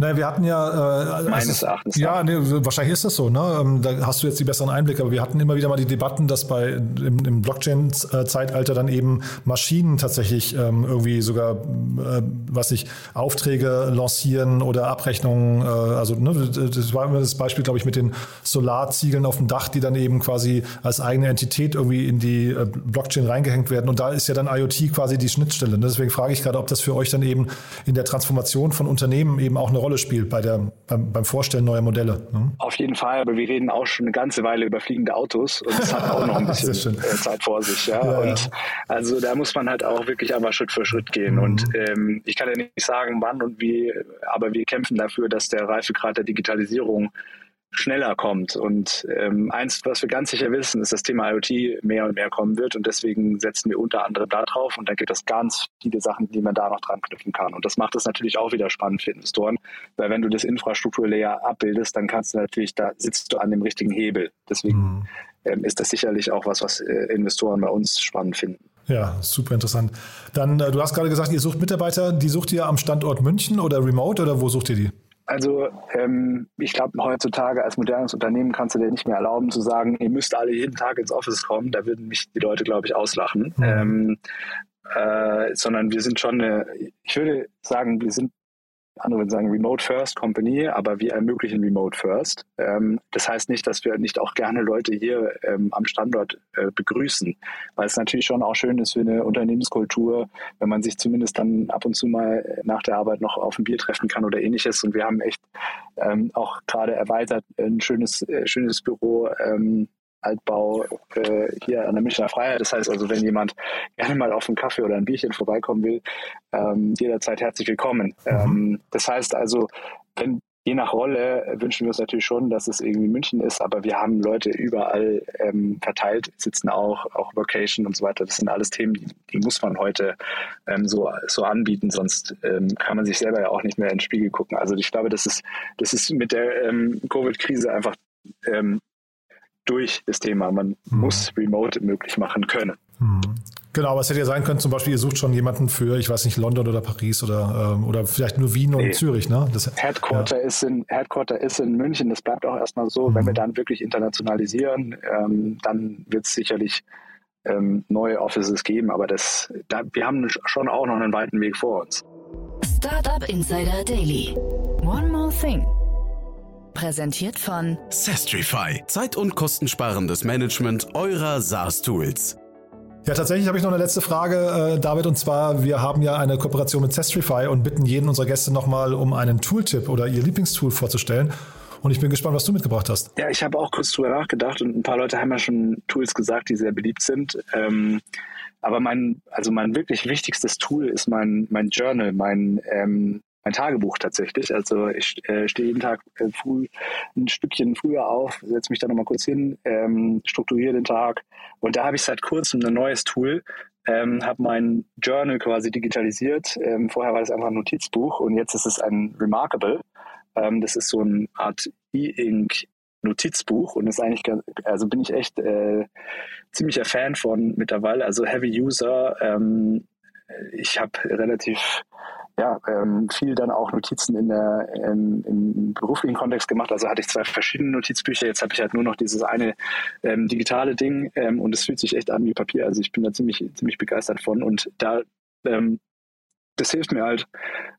Naja, wir hatten ja. Äh, Meines Erachtens. Ja, nee, wahrscheinlich ist das so. Ne? Ähm, da hast du jetzt die besseren Einblicke. Aber wir hatten immer wieder mal die Debatten, dass bei im, im Blockchain-Zeitalter dann eben Maschinen tatsächlich ähm, irgendwie sogar, äh, was ich, Aufträge lancieren oder Abrechnungen. Äh, also ne, das war immer das Beispiel, glaube ich, mit den Solarziegeln auf dem Dach, die dann eben quasi als eigene Entität irgendwie in die äh, Blockchain reingehängt werden. Und da ist ja dann IoT quasi die Schnittstelle. Ne? Deswegen frage ich gerade, ob das für euch dann eben in der Transformation von Unternehmen eben auch eine Rolle Rolle spielt bei der, beim, beim Vorstellen neuer Modelle. Ne? Auf jeden Fall, aber wir reden auch schon eine ganze Weile über fliegende Autos und es hat auch noch ein bisschen äh, Zeit vor sich. Ja? ja und ja. also da muss man halt auch wirklich einfach Schritt für Schritt gehen. Mhm. Und ähm, ich kann ja nicht sagen, wann und wie, aber wir kämpfen dafür, dass der Reifegrad der Digitalisierung schneller kommt. Und ähm, eins, was wir ganz sicher wissen, ist, dass das Thema IoT mehr und mehr kommen wird. Und deswegen setzen wir unter anderem da drauf. Und da gibt es ganz viele Sachen, die man da noch dran knüpfen kann. Und das macht es natürlich auch wieder spannend für Investoren. Weil wenn du das Infrastrukturlayer abbildest, dann kannst du natürlich, da sitzt du an dem richtigen Hebel. Deswegen mhm. ähm, ist das sicherlich auch was, was äh, Investoren bei uns spannend finden. Ja, super interessant. Dann, äh, du hast gerade gesagt, ihr sucht Mitarbeiter, die sucht ihr am Standort München oder remote oder wo sucht ihr die? Also ähm, ich glaube, heutzutage als modernes Unternehmen kannst du dir nicht mehr erlauben zu sagen, ihr müsst alle jeden Tag ins Office kommen. Da würden mich die Leute, glaube ich, auslachen. Mhm. Ähm, äh, sondern wir sind schon eine, ich würde sagen, wir sind andere würden sagen Remote First Company, aber wir ermöglichen Remote First. Ähm, das heißt nicht, dass wir nicht auch gerne Leute hier ähm, am Standort äh, begrüßen, weil es natürlich schon auch schön ist für eine Unternehmenskultur, wenn man sich zumindest dann ab und zu mal nach der Arbeit noch auf ein Bier treffen kann oder ähnliches. Und wir haben echt ähm, auch gerade erweitert ein schönes, äh, schönes Büro Altbau äh, hier an der Münchner Freiheit. Das heißt also, wenn jemand gerne mal auf einen Kaffee oder ein Bierchen vorbeikommen will, ähm, jederzeit herzlich willkommen. Mhm. Ähm, das heißt also, wenn je nach Rolle wünschen wir uns natürlich schon, dass es irgendwie München ist, aber wir haben Leute überall ähm, verteilt, sitzen auch, auch Vocation und so weiter. Das sind alles Themen, die, die muss man heute ähm, so, so anbieten, sonst ähm, kann man sich selber ja auch nicht mehr ins Spiegel gucken. Also ich glaube, das ist, das ist mit der ähm, Covid-Krise einfach ähm, durch das Thema. Man mhm. muss Remote möglich machen können. Mhm. Genau, aber es hätte ja sein können, zum Beispiel, ihr sucht schon jemanden für, ich weiß nicht, London oder Paris oder, ähm, oder vielleicht nur Wien nee. und Zürich, ne? Das, Headquarter, ja. ist in, Headquarter ist in München, das bleibt auch erstmal so. Mhm. Wenn wir dann wirklich internationalisieren, ähm, dann wird es sicherlich ähm, neue Offices geben, aber das, da, wir haben schon auch noch einen weiten Weg vor uns. Startup Insider Daily. One more thing. Präsentiert von Sestrify. Zeit- und kostensparendes Management eurer SaaS-Tools. Ja, tatsächlich habe ich noch eine letzte Frage, äh, David, und zwar, wir haben ja eine Kooperation mit Sestrify und bitten jeden unserer Gäste nochmal um einen Tooltip oder ihr Lieblingstool vorzustellen. Und ich bin gespannt, was du mitgebracht hast. Ja, ich habe auch kurz drüber nachgedacht und ein paar Leute haben ja schon Tools gesagt, die sehr beliebt sind. Ähm, aber mein, also mein wirklich wichtigstes Tool ist mein, mein Journal, mein, ähm, mein Tagebuch tatsächlich. Also ich äh, stehe jeden Tag äh, früh ein Stückchen früher auf, setze mich da nochmal kurz hin, ähm, strukturiere den Tag. Und da habe ich seit kurzem ein neues Tool, ähm, habe mein Journal quasi digitalisiert. Ähm, vorher war das einfach ein Notizbuch und jetzt ist es ein Remarkable. Ähm, das ist so eine Art E-Ink Notizbuch und ist eigentlich, also bin ich echt äh, ziemlicher Fan von mittlerweile, also Heavy User. Ähm, ich habe relativ ja, ähm, viel dann auch Notizen in der, ähm, im beruflichen Kontext gemacht. Also hatte ich zwei verschiedene Notizbücher. Jetzt habe ich halt nur noch dieses eine ähm, digitale Ding ähm, und es fühlt sich echt an wie Papier. Also ich bin da ziemlich, ziemlich begeistert von und da ähm, das hilft mir halt,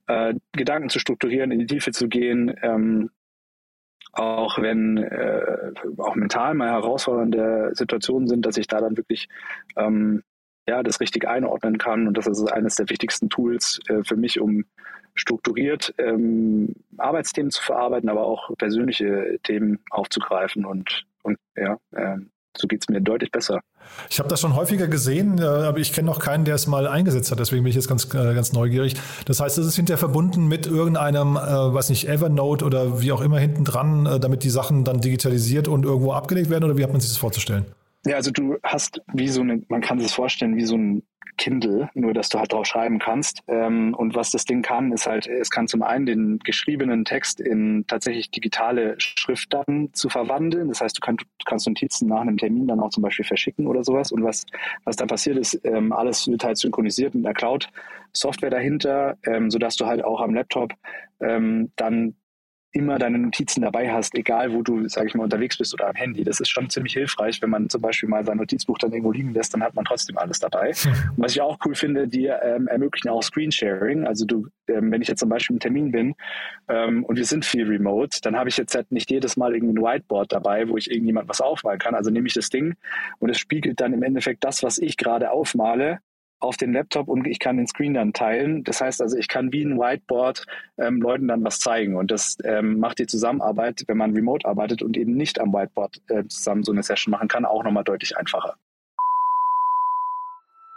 äh, Gedanken zu strukturieren, in die Tiefe zu gehen, ähm, auch wenn äh, auch mental mal herausfordernde Situationen sind, dass ich da dann wirklich ähm, ja, das richtig einordnen kann. Und das ist eines der wichtigsten Tools äh, für mich, um strukturiert ähm, Arbeitsthemen zu verarbeiten, aber auch persönliche Themen aufzugreifen. Und, und ja, äh, so geht es mir deutlich besser. Ich habe das schon häufiger gesehen, äh, aber ich kenne noch keinen, der es mal eingesetzt hat. Deswegen bin ich jetzt ganz, äh, ganz neugierig. Das heißt, es ist hinterher verbunden mit irgendeinem, äh, weiß nicht, Evernote oder wie auch immer hinten dran, äh, damit die Sachen dann digitalisiert und irgendwo abgelegt werden? Oder wie hat man sich das vorzustellen? Ja, also du hast wie so eine, man kann sich das vorstellen, wie so ein Kindle, nur dass du halt drauf schreiben kannst. Ähm, und was das Ding kann, ist halt, es kann zum einen den geschriebenen Text in tatsächlich digitale Schrift dann zu verwandeln. Das heißt, du, kann, du kannst Notizen nach einem Termin dann auch zum Beispiel verschicken oder sowas. Und was, was da passiert ist, ähm, alles wird halt synchronisiert mit einer Cloud-Software dahinter, ähm, sodass du halt auch am Laptop ähm, dann immer deine Notizen dabei hast, egal wo du, sage ich mal, unterwegs bist oder am Handy. Das ist schon ziemlich hilfreich, wenn man zum Beispiel mal sein Notizbuch dann irgendwo liegen lässt, dann hat man trotzdem alles dabei. Hm. Und was ich auch cool finde, die ähm, ermöglichen auch Screensharing. Also du, ähm, wenn ich jetzt zum Beispiel im Termin bin ähm, und wir sind viel remote, dann habe ich jetzt halt nicht jedes Mal irgendwie ein Whiteboard dabei, wo ich irgendjemand was aufmalen kann. Also nehme ich das Ding und es spiegelt dann im Endeffekt das, was ich gerade aufmale, auf den Laptop und ich kann den Screen dann teilen. Das heißt also, ich kann wie ein Whiteboard ähm, Leuten dann was zeigen und das ähm, macht die Zusammenarbeit, wenn man remote arbeitet und eben nicht am Whiteboard äh, zusammen so eine Session machen kann, auch nochmal deutlich einfacher.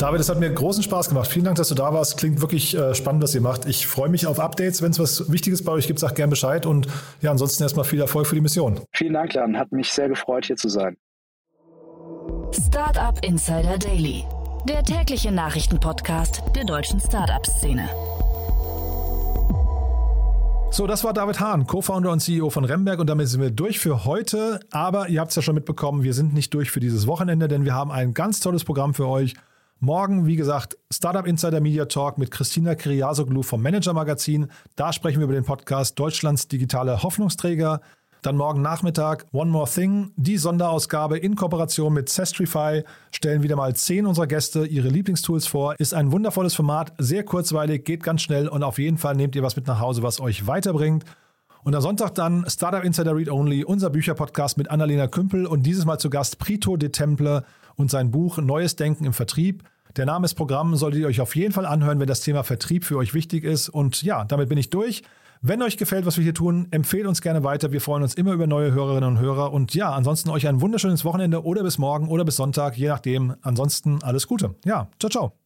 David, es hat mir großen Spaß gemacht. Vielen Dank, dass du da warst. Klingt wirklich äh, spannend, was ihr macht. Ich freue mich auf Updates. Wenn es was Wichtiges bei euch gibt, sagt gerne Bescheid. Und ja, ansonsten erstmal viel Erfolg für die Mission. Vielen Dank, Jan. Hat mich sehr gefreut, hier zu sein. Startup Insider Daily, der tägliche Nachrichtenpodcast der deutschen Startup-Szene. So, das war David Hahn, Co-Founder und CEO von Remberg und damit sind wir durch für heute. Aber ihr habt es ja schon mitbekommen, wir sind nicht durch für dieses Wochenende, denn wir haben ein ganz tolles Programm für euch. Morgen, wie gesagt, Startup Insider Media Talk mit Christina Kriasoglu vom Manager Magazin. Da sprechen wir über den Podcast Deutschlands digitale Hoffnungsträger. Dann morgen Nachmittag One More Thing, die Sonderausgabe in Kooperation mit Sestrify, stellen wieder mal zehn unserer Gäste ihre Lieblingstools vor. Ist ein wundervolles Format, sehr kurzweilig, geht ganz schnell und auf jeden Fall nehmt ihr was mit nach Hause, was euch weiterbringt. Und am Sonntag dann Startup Insider Read Only, unser Bücherpodcast mit Annalena Kümpel und dieses Mal zu Gast Prito de Temple und sein Buch Neues Denken im Vertrieb. Der Name ist Programm, solltet ihr euch auf jeden Fall anhören, wenn das Thema Vertrieb für euch wichtig ist. Und ja, damit bin ich durch. Wenn euch gefällt, was wir hier tun, empfehlt uns gerne weiter. Wir freuen uns immer über neue Hörerinnen und Hörer. Und ja, ansonsten euch ein wunderschönes Wochenende oder bis morgen oder bis Sonntag, je nachdem. Ansonsten alles Gute. Ja, ciao, ciao.